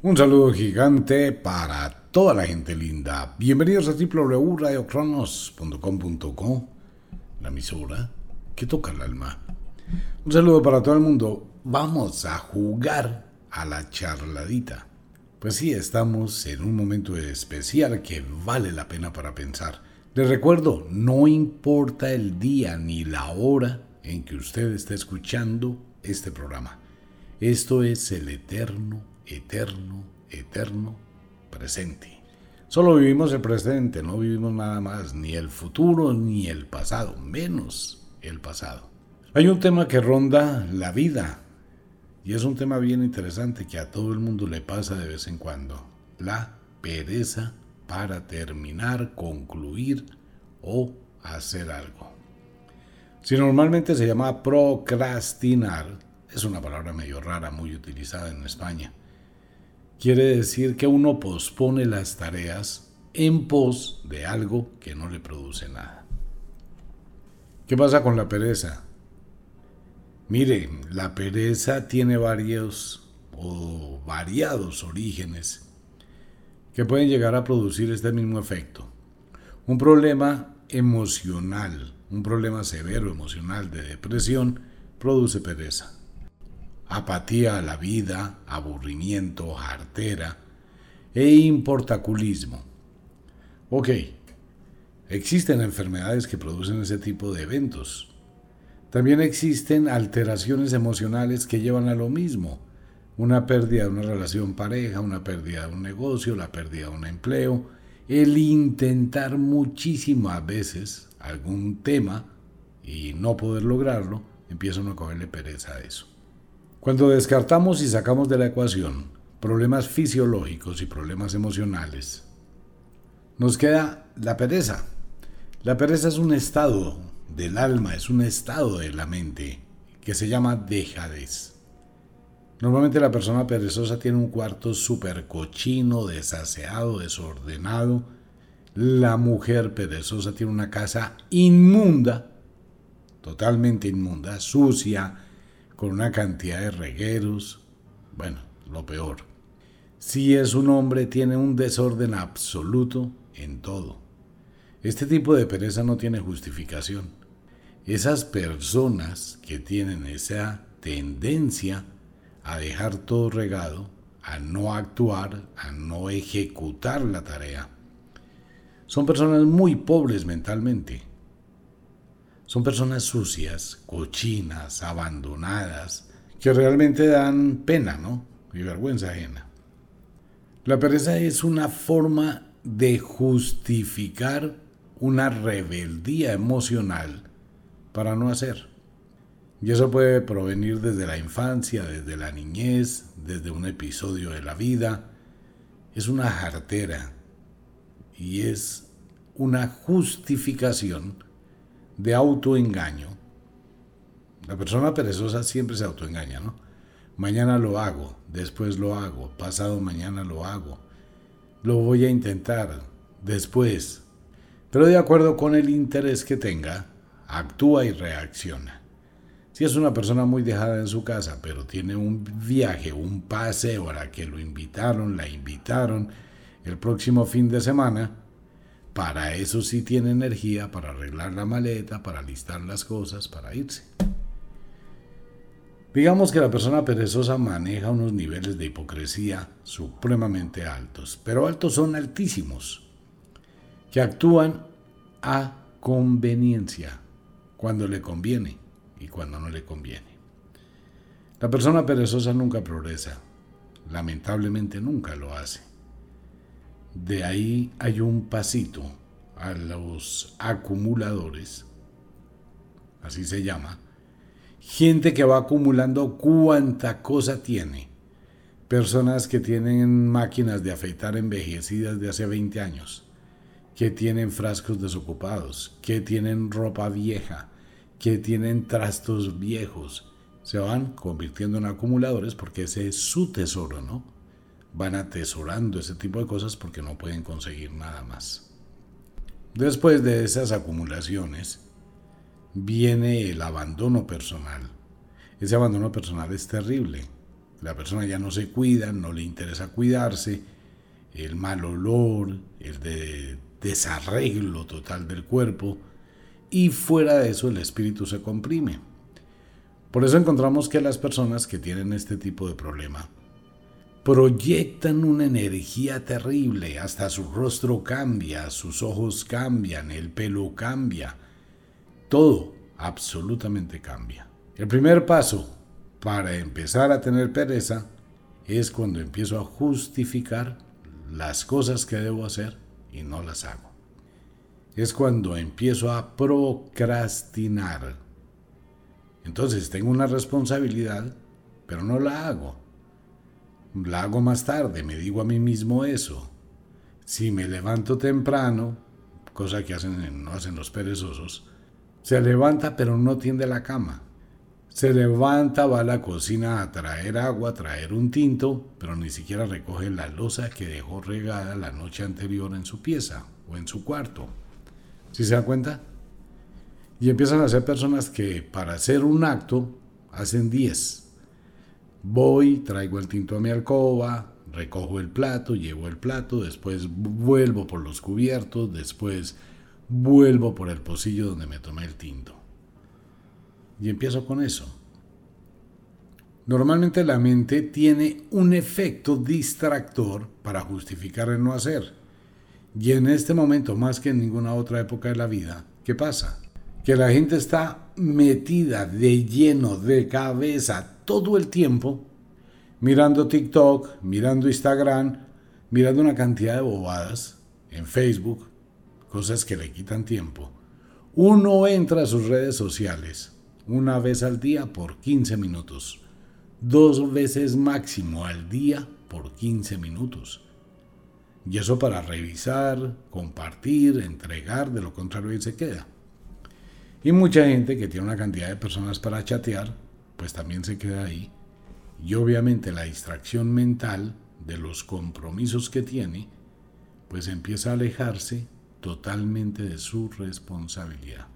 Un saludo gigante para toda la gente linda. Bienvenidos a www.radiocronos.com.co, la emisora que toca el alma. Un saludo para todo el mundo. Vamos a jugar a la charladita. Pues sí, estamos en un momento especial que vale la pena para pensar. Les recuerdo, no importa el día ni la hora en que usted esté escuchando este programa. Esto es el eterno eterno, eterno presente. Solo vivimos el presente, no vivimos nada más, ni el futuro ni el pasado, menos el pasado. Hay un tema que ronda la vida y es un tema bien interesante que a todo el mundo le pasa de vez en cuando. La pereza para terminar, concluir o hacer algo. Si normalmente se llama procrastinar, es una palabra medio rara, muy utilizada en España quiere decir que uno pospone las tareas en pos de algo que no le produce nada. ¿Qué pasa con la pereza? Mire, la pereza tiene varios o variados orígenes que pueden llegar a producir este mismo efecto. Un problema emocional, un problema severo emocional de depresión, produce pereza apatía a la vida, aburrimiento, jartera e importaculismo. Ok, existen enfermedades que producen ese tipo de eventos. También existen alteraciones emocionales que llevan a lo mismo. Una pérdida de una relación pareja, una pérdida de un negocio, la pérdida de un empleo, el intentar muchísimas veces algún tema y no poder lograrlo, empieza uno a cogerle pereza a eso. Cuando descartamos y sacamos de la ecuación problemas fisiológicos y problemas emocionales, nos queda la pereza. La pereza es un estado del alma, es un estado de la mente que se llama dejadez. Normalmente la persona perezosa tiene un cuarto súper cochino, desaseado, desordenado. La mujer perezosa tiene una casa inmunda, totalmente inmunda, sucia, con una cantidad de regueros, bueno, lo peor. Si es un hombre, tiene un desorden absoluto en todo. Este tipo de pereza no tiene justificación. Esas personas que tienen esa tendencia a dejar todo regado, a no actuar, a no ejecutar la tarea, son personas muy pobres mentalmente. Son personas sucias, cochinas, abandonadas, que realmente dan pena, ¿no? Y vergüenza ajena. La pereza es una forma de justificar una rebeldía emocional para no hacer. Y eso puede provenir desde la infancia, desde la niñez, desde un episodio de la vida. Es una jartera y es una justificación de autoengaño. La persona perezosa siempre se autoengaña, ¿no? Mañana lo hago, después lo hago, pasado mañana lo hago, lo voy a intentar, después. Pero de acuerdo con el interés que tenga, actúa y reacciona. Si es una persona muy dejada en su casa, pero tiene un viaje, un paseo a la que lo invitaron, la invitaron el próximo fin de semana, para eso sí tiene energía, para arreglar la maleta, para listar las cosas, para irse. Digamos que la persona perezosa maneja unos niveles de hipocresía supremamente altos, pero altos son altísimos, que actúan a conveniencia, cuando le conviene y cuando no le conviene. La persona perezosa nunca progresa, lamentablemente nunca lo hace. De ahí hay un pasito a los acumuladores, así se llama, gente que va acumulando cuánta cosa tiene. Personas que tienen máquinas de afeitar envejecidas de hace 20 años, que tienen frascos desocupados, que tienen ropa vieja, que tienen trastos viejos, se van convirtiendo en acumuladores porque ese es su tesoro, ¿no? Van atesorando ese tipo de cosas porque no pueden conseguir nada más. Después de esas acumulaciones, viene el abandono personal. Ese abandono personal es terrible. La persona ya no se cuida, no le interesa cuidarse, el mal olor, el de desarreglo total del cuerpo, y fuera de eso el espíritu se comprime. Por eso encontramos que las personas que tienen este tipo de problema proyectan una energía terrible, hasta su rostro cambia, sus ojos cambian, el pelo cambia, todo absolutamente cambia. El primer paso para empezar a tener pereza es cuando empiezo a justificar las cosas que debo hacer y no las hago. Es cuando empiezo a procrastinar. Entonces tengo una responsabilidad, pero no la hago. La hago más tarde, me digo a mí mismo eso. Si me levanto temprano, cosa que hacen, no hacen los perezosos, se levanta pero no tiende la cama. Se levanta, va a la cocina a traer agua, a traer un tinto, pero ni siquiera recoge la losa que dejó regada la noche anterior en su pieza o en su cuarto. ¿Sí se da cuenta? Y empiezan a ser personas que para hacer un acto hacen 10. Voy, traigo el tinto a mi alcoba, recojo el plato, llevo el plato, después vuelvo por los cubiertos, después vuelvo por el pocillo donde me tomé el tinto. Y empiezo con eso. Normalmente la mente tiene un efecto distractor para justificar el no hacer. Y en este momento, más que en ninguna otra época de la vida, ¿qué pasa? Que la gente está metida de lleno, de cabeza, todo el tiempo, mirando TikTok, mirando Instagram, mirando una cantidad de bobadas en Facebook, cosas que le quitan tiempo. Uno entra a sus redes sociales una vez al día por 15 minutos, dos veces máximo al día por 15 minutos. Y eso para revisar, compartir, entregar, de lo contrario ahí se queda. Y mucha gente que tiene una cantidad de personas para chatear, pues también se queda ahí. Y obviamente la distracción mental de los compromisos que tiene, pues empieza a alejarse totalmente de su responsabilidad.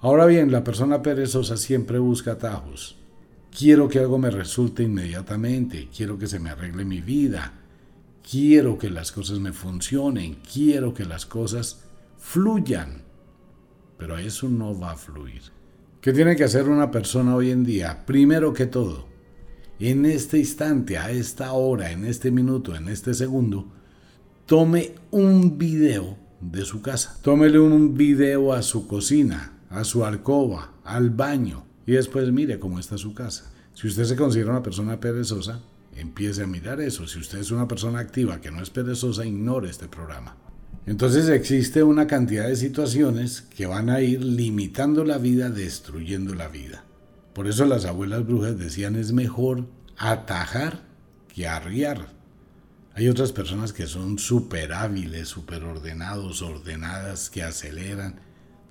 Ahora bien, la persona perezosa siempre busca atajos. Quiero que algo me resulte inmediatamente, quiero que se me arregle mi vida, quiero que las cosas me funcionen, quiero que las cosas fluyan. Pero eso no va a fluir. ¿Qué tiene que hacer una persona hoy en día? Primero que todo, en este instante, a esta hora, en este minuto, en este segundo, tome un video de su casa. Tómele un video a su cocina, a su alcoba, al baño y después mire cómo está su casa. Si usted se considera una persona perezosa, empiece a mirar eso. Si usted es una persona activa que no es perezosa, ignore este programa. Entonces existe una cantidad de situaciones que van a ir limitando la vida, destruyendo la vida. Por eso las abuelas brujas decían es mejor atajar que arriar. Hay otras personas que son súper hábiles, súper ordenados, ordenadas, que aceleran,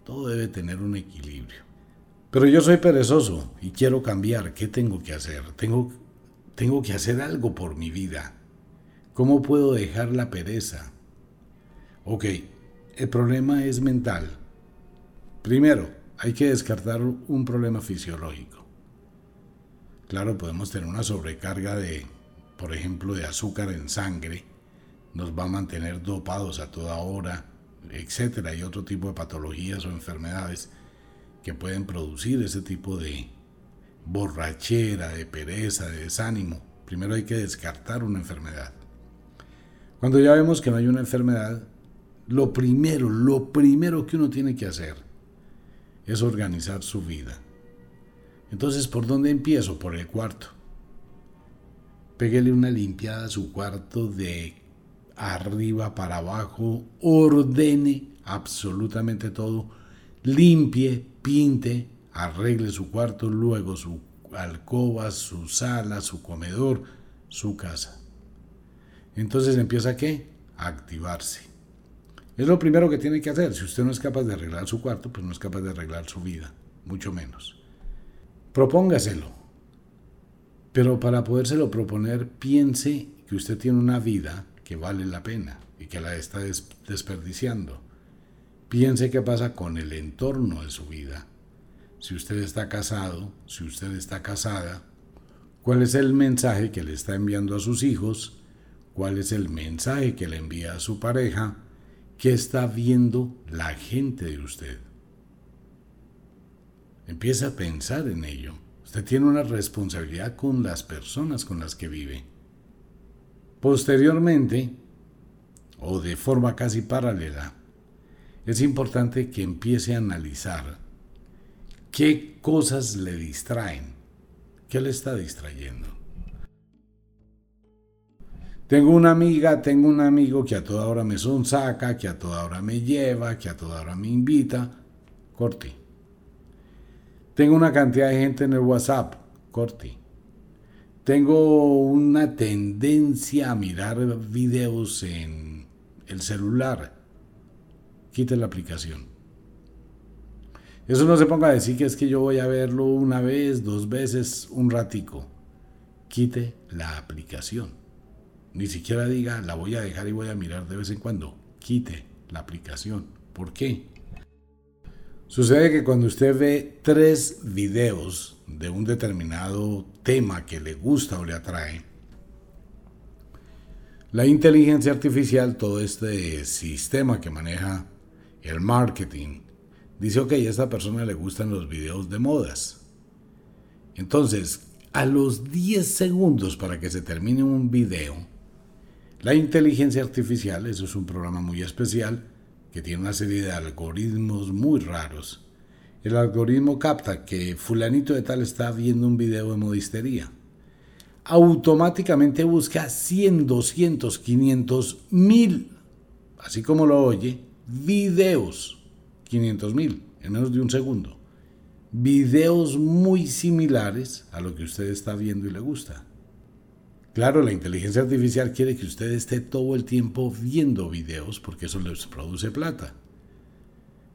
todo debe tener un equilibrio. Pero yo soy perezoso y quiero cambiar. ¿Qué tengo que hacer? Tengo, tengo que hacer algo por mi vida. ¿Cómo puedo dejar la pereza? Ok, el problema es mental. Primero, hay que descartar un problema fisiológico. Claro, podemos tener una sobrecarga de, por ejemplo, de azúcar en sangre. Nos va a mantener dopados a toda hora etcétera, y otro tipo de patologías o enfermedades que pueden producir ese tipo de borrachera, de pereza, de desánimo. Primero hay que descartar una enfermedad. Cuando ya vemos que no hay una enfermedad, lo primero, lo primero que uno tiene que hacer es organizar su vida. Entonces, ¿por dónde empiezo? Por el cuarto. Péguele una limpiada a su cuarto de arriba para abajo, ordene absolutamente todo, limpie, pinte, arregle su cuarto, luego su alcoba, su sala, su comedor, su casa. Entonces empieza qué? A activarse. Es lo primero que tiene que hacer. Si usted no es capaz de arreglar su cuarto, pues no es capaz de arreglar su vida, mucho menos. Propóngaselo. Pero para podérselo proponer, piense que usted tiene una vida que vale la pena y que la está desperdiciando. Piense qué pasa con el entorno de su vida. Si usted está casado, si usted está casada, cuál es el mensaje que le está enviando a sus hijos, cuál es el mensaje que le envía a su pareja, qué está viendo la gente de usted. Empieza a pensar en ello. Usted tiene una responsabilidad con las personas con las que vive. Posteriormente, o de forma casi paralela, es importante que empiece a analizar qué cosas le distraen, qué le está distrayendo. Tengo una amiga, tengo un amigo que a toda hora me sonsaca, que a toda hora me lleva, que a toda hora me invita. Corte. Tengo una cantidad de gente en el WhatsApp. Corte. Tengo una tendencia a mirar videos en el celular. Quite la aplicación. Eso no se ponga a decir que es que yo voy a verlo una vez, dos veces, un ratico. Quite la aplicación. Ni siquiera diga la voy a dejar y voy a mirar de vez en cuando. Quite la aplicación. ¿Por qué? Sucede que cuando usted ve tres videos de un determinado tema que le gusta o le atrae, la inteligencia artificial, todo este sistema que maneja el marketing, dice, ok, a esta persona le gustan los videos de modas. Entonces, a los 10 segundos para que se termine un video, la inteligencia artificial, eso es un programa muy especial, que tiene una serie de algoritmos muy raros. El algoritmo capta que fulanito de tal está viendo un video de modistería. Automáticamente busca 100, 200, 500, mil, así como lo oye, videos. 500 mil en menos de un segundo. Videos muy similares a lo que usted está viendo y le gusta. Claro, la inteligencia artificial quiere que usted esté todo el tiempo viendo videos porque eso les produce plata.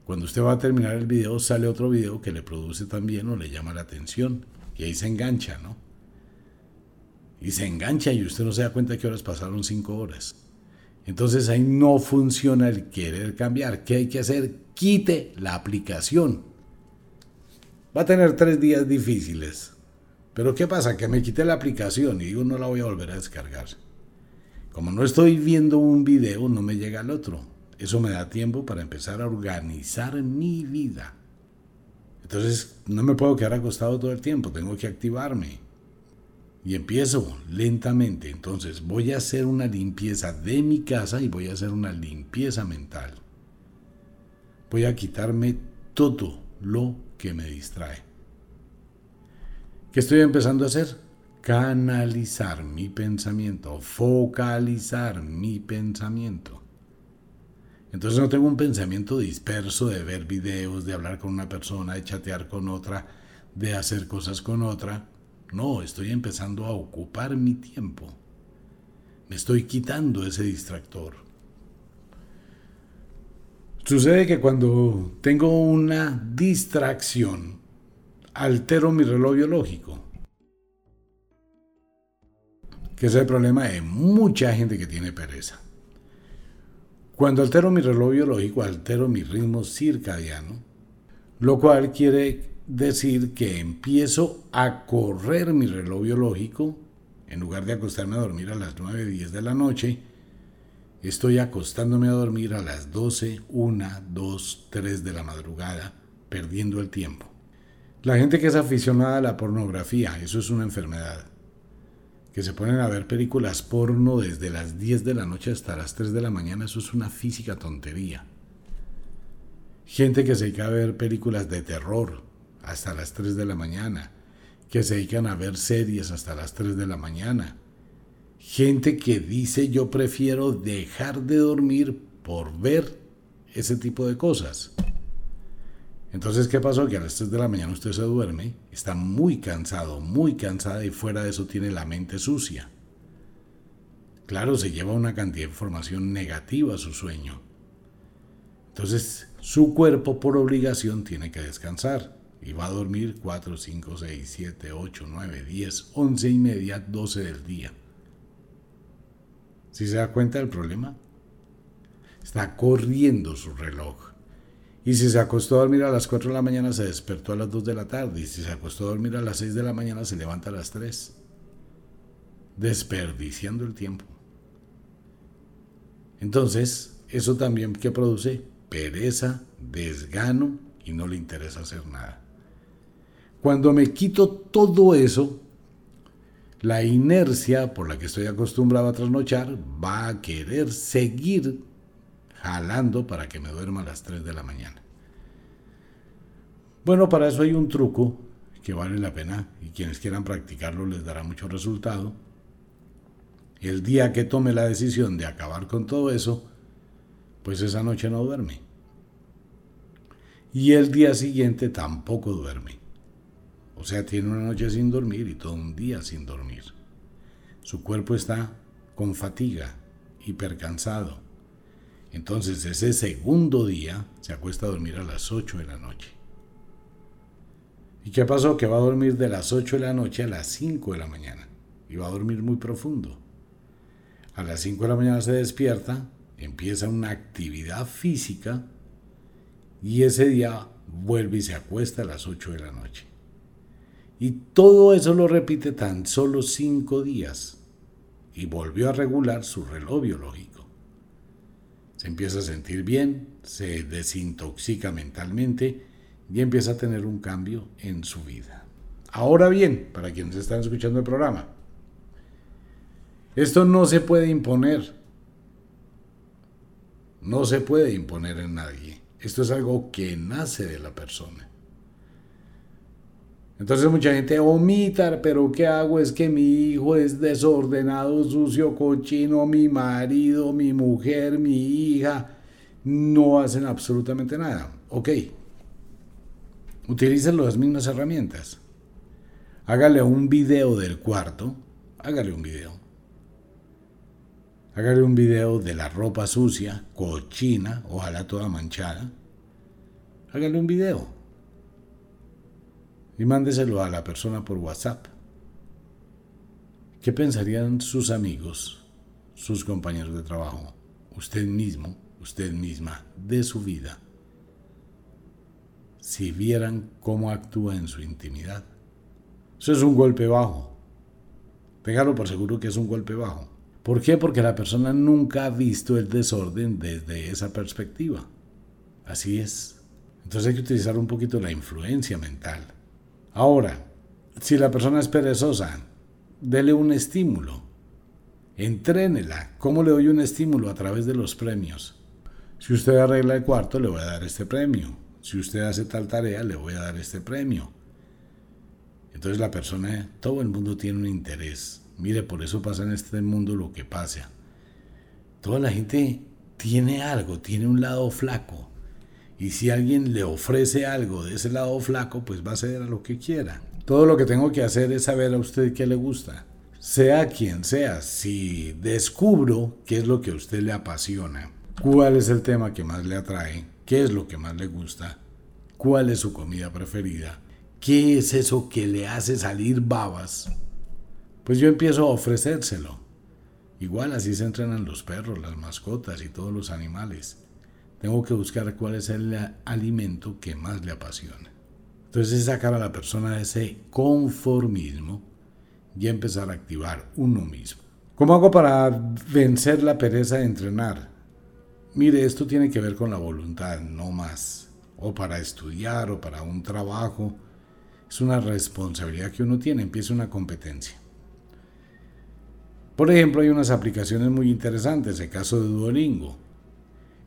Cuando usted va a terminar el video, sale otro video que le produce también o le llama la atención. Y ahí se engancha, ¿no? Y se engancha y usted no se da cuenta que horas pasaron cinco horas. Entonces ahí no funciona el querer cambiar. ¿Qué hay que hacer? Quite la aplicación. Va a tener tres días difíciles pero ¿qué pasa? Que me quité la aplicación y digo no la voy a volver a descargar. Como no estoy viendo un video, no me llega el otro. Eso me da tiempo para empezar a organizar mi vida. Entonces no me puedo quedar acostado todo el tiempo, tengo que activarme. Y empiezo lentamente. Entonces voy a hacer una limpieza de mi casa y voy a hacer una limpieza mental. Voy a quitarme todo lo que me distrae. ¿Qué estoy empezando a hacer? Canalizar mi pensamiento, focalizar mi pensamiento. Entonces no tengo un pensamiento disperso de ver videos, de hablar con una persona, de chatear con otra, de hacer cosas con otra. No, estoy empezando a ocupar mi tiempo. Me estoy quitando ese distractor. Sucede que cuando tengo una distracción, altero mi reloj biológico. Que es el problema de mucha gente que tiene pereza. Cuando altero mi reloj biológico, altero mi ritmo circadiano, lo cual quiere decir que empiezo a correr mi reloj biológico, en lugar de acostarme a dormir a las 9, 10 de la noche, estoy acostándome a dormir a las 12, 1, 2, 3 de la madrugada, perdiendo el tiempo. La gente que es aficionada a la pornografía, eso es una enfermedad. Que se ponen a ver películas porno desde las 10 de la noche hasta las 3 de la mañana, eso es una física tontería. Gente que se dedica a ver películas de terror hasta las 3 de la mañana, que se dedican a ver series hasta las 3 de la mañana. Gente que dice yo prefiero dejar de dormir por ver ese tipo de cosas. Entonces, ¿qué pasó? Que a las 3 de la mañana usted se duerme, está muy cansado, muy cansada y fuera de eso tiene la mente sucia. Claro, se lleva una cantidad de información negativa a su sueño. Entonces, su cuerpo por obligación tiene que descansar y va a dormir 4, 5, 6, 7, 8, 9, 10, 11 y media, 12 del día. ¿Si se da cuenta del problema? Está corriendo su reloj. Y si se acostó a dormir a las 4 de la mañana, se despertó a las 2 de la tarde. Y si se acostó a dormir a las 6 de la mañana, se levanta a las 3. desperdiciando el tiempo. Entonces, eso también que produce pereza, desgano y no le interesa hacer nada. Cuando me quito todo eso, la inercia por la que estoy acostumbrado a trasnochar va a querer seguir jalando para que me duerma a las 3 de la mañana. Bueno, para eso hay un truco que vale la pena y quienes quieran practicarlo les dará mucho resultado. El día que tome la decisión de acabar con todo eso, pues esa noche no duerme. Y el día siguiente tampoco duerme. O sea, tiene una noche sin dormir y todo un día sin dormir. Su cuerpo está con fatiga, hipercansado. Entonces ese segundo día se acuesta a dormir a las 8 de la noche. ¿Y qué pasó? Que va a dormir de las 8 de la noche a las 5 de la mañana. Y va a dormir muy profundo. A las 5 de la mañana se despierta, empieza una actividad física y ese día vuelve y se acuesta a las 8 de la noche. Y todo eso lo repite tan solo 5 días y volvió a regular su reloj biológico. Se empieza a sentir bien, se desintoxica mentalmente y empieza a tener un cambio en su vida. Ahora bien, para quienes están escuchando el programa, esto no se puede imponer. No se puede imponer en nadie. Esto es algo que nace de la persona. Entonces mucha gente omita, pero ¿qué hago? Es que mi hijo es desordenado, sucio, cochino, mi marido, mi mujer, mi hija, no hacen absolutamente nada. Ok, utilicen las mismas herramientas. Hágale un video del cuarto, hágale un video. Hágale un video de la ropa sucia, cochina, ojalá toda manchada. Hágale un video. Y mándeselo a la persona por WhatsApp. ¿Qué pensarían sus amigos, sus compañeros de trabajo, usted mismo, usted misma, de su vida? si vieran cómo actúa en su intimidad. Eso es un golpe bajo. Pégalo por seguro que es un golpe bajo. ¿Por qué? Porque la persona nunca ha visto el desorden desde esa perspectiva. Así es. Entonces hay que utilizar un poquito la influencia mental. Ahora, si la persona es perezosa, dele un estímulo. Entrénela. ¿Cómo le doy un estímulo? A través de los premios. Si usted arregla el cuarto, le voy a dar este premio si usted hace tal tarea, le voy a dar este premio. Entonces la persona, todo el mundo tiene un interés. Mire, por eso pasa en este mundo lo que pasa. Toda la gente tiene algo, tiene un lado flaco. Y si alguien le ofrece algo de ese lado flaco, pues va a ceder a lo que quiera. Todo lo que tengo que hacer es saber a usted qué le gusta. Sea quien sea, si descubro qué es lo que a usted le apasiona, cuál es el tema que más le atrae, qué es lo que más le gusta, cuál es su comida preferida, qué es eso que le hace salir babas, pues yo empiezo a ofrecérselo. Igual así se entrenan los perros, las mascotas y todos los animales. Tengo que buscar cuál es el alimento que más le apasiona. Entonces es sacar a la persona de ese conformismo y empezar a activar uno mismo. ¿Cómo hago para vencer la pereza de entrenar? Mire, esto tiene que ver con la voluntad, no más. O para estudiar o para un trabajo. Es una responsabilidad que uno tiene, empieza una competencia. Por ejemplo, hay unas aplicaciones muy interesantes, el caso de Duolingo.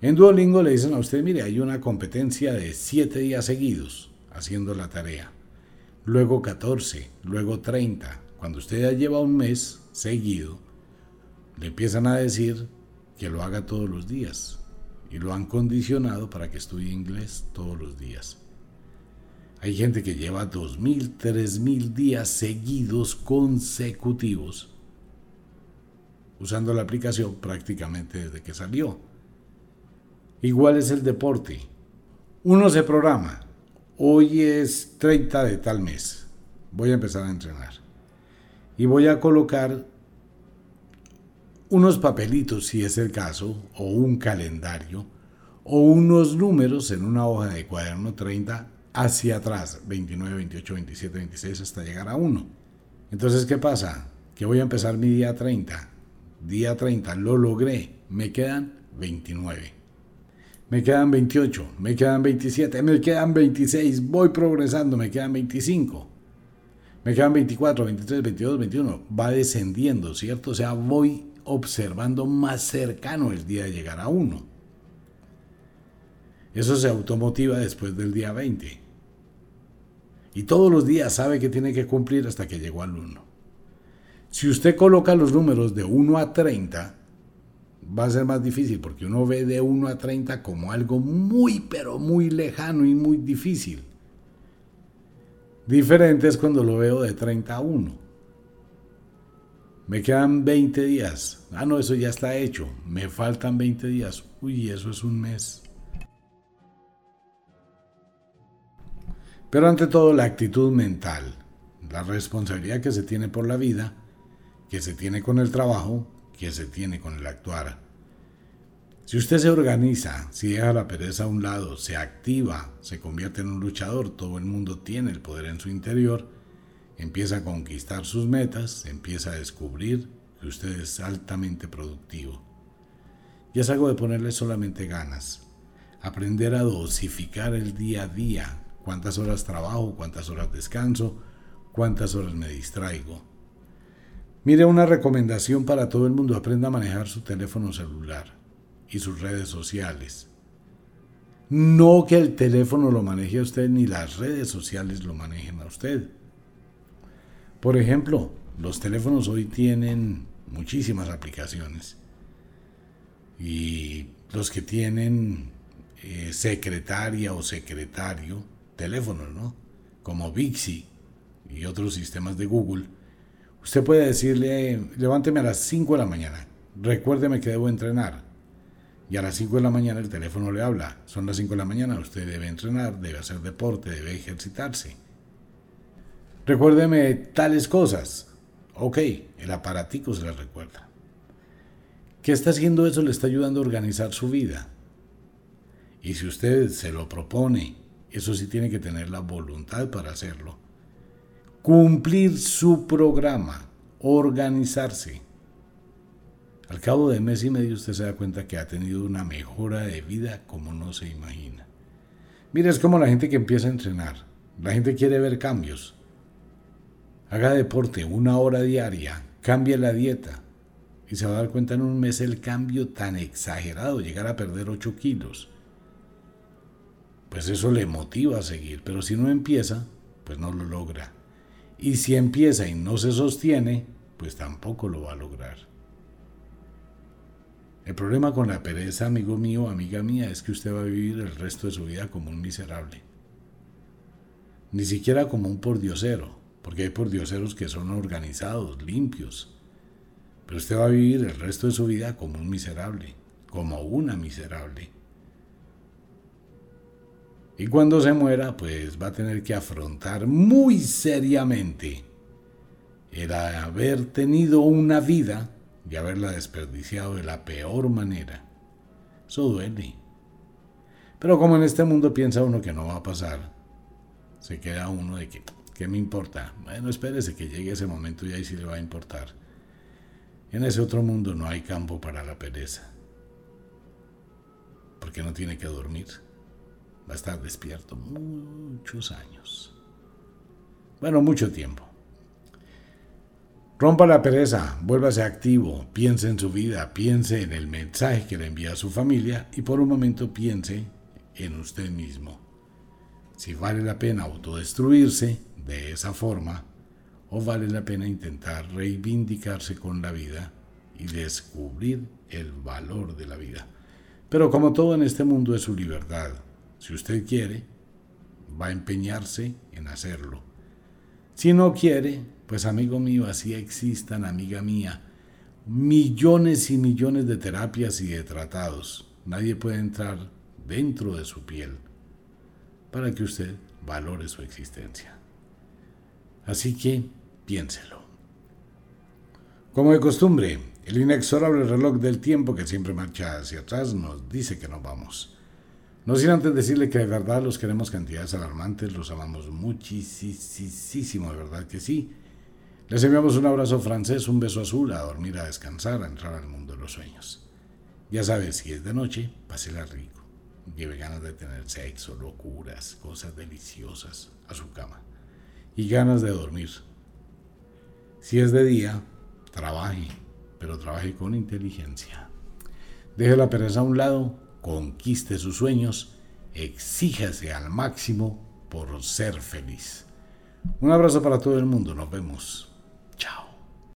En Duolingo le dicen a usted, mire, hay una competencia de 7 días seguidos haciendo la tarea. Luego 14, luego 30. Cuando usted ya lleva un mes seguido, le empiezan a decir que lo haga todos los días y lo han condicionado para que estudie inglés todos los días. Hay gente que lleva 2.000, 3.000 días seguidos consecutivos usando la aplicación prácticamente desde que salió. Igual es el deporte. Uno se programa. Hoy es 30 de tal mes. Voy a empezar a entrenar. Y voy a colocar unos papelitos, si es el caso, o un calendario, o unos números en una hoja de cuaderno 30 hacia atrás, 29, 28, 27, 26, hasta llegar a 1. Entonces, ¿qué pasa? que voy a empezar mi día 30. Día 30, lo logré. Me quedan 29. Me quedan 28, me quedan 27, me quedan 26, voy progresando, me quedan 25. Me quedan 24, 23, 22, 21. Va descendiendo, ¿cierto? O sea, voy observando más cercano el día de llegar a 1. Eso se automotiva después del día 20. Y todos los días sabe que tiene que cumplir hasta que llegó al 1. Si usted coloca los números de 1 a 30, va a ser más difícil porque uno ve de 1 a 30 como algo muy, pero muy lejano y muy difícil. Diferente es cuando lo veo de 30 a 1. Me quedan 20 días. Ah, no, eso ya está hecho. Me faltan 20 días. Uy, eso es un mes. Pero ante todo la actitud mental, la responsabilidad que se tiene por la vida, que se tiene con el trabajo, que se tiene con el actuar. Si usted se organiza, si deja la pereza a un lado, se activa, se convierte en un luchador, todo el mundo tiene el poder en su interior, empieza a conquistar sus metas, empieza a descubrir que usted es altamente productivo. Y es algo de ponerle solamente ganas, aprender a dosificar el día a día, cuántas horas trabajo, cuántas horas descanso, cuántas horas me distraigo. Mire una recomendación para todo el mundo, aprenda a manejar su teléfono celular y sus redes sociales. No que el teléfono lo maneje a usted ni las redes sociales lo manejen a usted. Por ejemplo, los teléfonos hoy tienen muchísimas aplicaciones. Y los que tienen eh, secretaria o secretario, teléfonos, ¿no? Como Bixi y otros sistemas de Google, usted puede decirle, levánteme a las 5 de la mañana, recuérdeme que debo entrenar y a las 5 de la mañana el teléfono le habla. Son las 5 de la mañana, usted debe entrenar, debe hacer deporte, debe ejercitarse. Recuérdeme tales cosas. Ok, el aparatico se le recuerda. ¿Qué está haciendo eso? Le está ayudando a organizar su vida. Y si usted se lo propone, eso sí tiene que tener la voluntad para hacerlo. Cumplir su programa, organizarse. Al cabo de mes y medio usted se da cuenta que ha tenido una mejora de vida como no se imagina. Mire, es como la gente que empieza a entrenar. La gente quiere ver cambios. Haga deporte una hora diaria, cambie la dieta y se va a dar cuenta en un mes el cambio tan exagerado, llegar a perder 8 kilos. Pues eso le motiva a seguir, pero si no empieza, pues no lo logra. Y si empieza y no se sostiene, pues tampoco lo va a lograr. El problema con la pereza, amigo mío, amiga mía, es que usted va a vivir el resto de su vida como un miserable. Ni siquiera como un pordiosero, porque hay pordioseros que son organizados, limpios. Pero usted va a vivir el resto de su vida como un miserable, como una miserable. Y cuando se muera, pues va a tener que afrontar muy seriamente el haber tenido una vida y haberla desperdiciado de la peor manera. Eso duele. Pero como en este mundo piensa uno que no va a pasar, se queda uno de que, ¿qué me importa? Bueno, espérese que llegue ese momento y ahí sí le va a importar. En ese otro mundo no hay campo para la pereza. Porque no tiene que dormir. Va a estar despierto muchos años. Bueno, mucho tiempo. Rompa la pereza, vuélvase activo, piense en su vida, piense en el mensaje que le envía a su familia y por un momento piense en usted mismo. Si vale la pena autodestruirse de esa forma o vale la pena intentar reivindicarse con la vida y descubrir el valor de la vida. Pero como todo en este mundo es su libertad, si usted quiere, va a empeñarse en hacerlo. Si no quiere, pues amigo mío, así existan, amiga mía, millones y millones de terapias y de tratados. Nadie puede entrar dentro de su piel para que usted valore su existencia. Así que piénselo. Como de costumbre, el inexorable reloj del tiempo que siempre marcha hacia atrás nos dice que nos vamos. No sin antes decirle que de verdad los queremos cantidades alarmantes, los amamos muchísimo, de verdad que sí Les enviamos un abrazo francés, un beso azul, a dormir, a descansar, a entrar al mundo de los sueños. Ya sabes, si es de noche, pásela rico. Lleve ganas de tener sexo, locuras, cosas deliciosas a su cama. Y ganas de dormir. Si es de día, trabaje, pero trabaje con inteligencia. Deje la pereza a un lado, conquiste sus sueños, exíjase al máximo por ser feliz. Un abrazo para todo el mundo, nos vemos. Chao.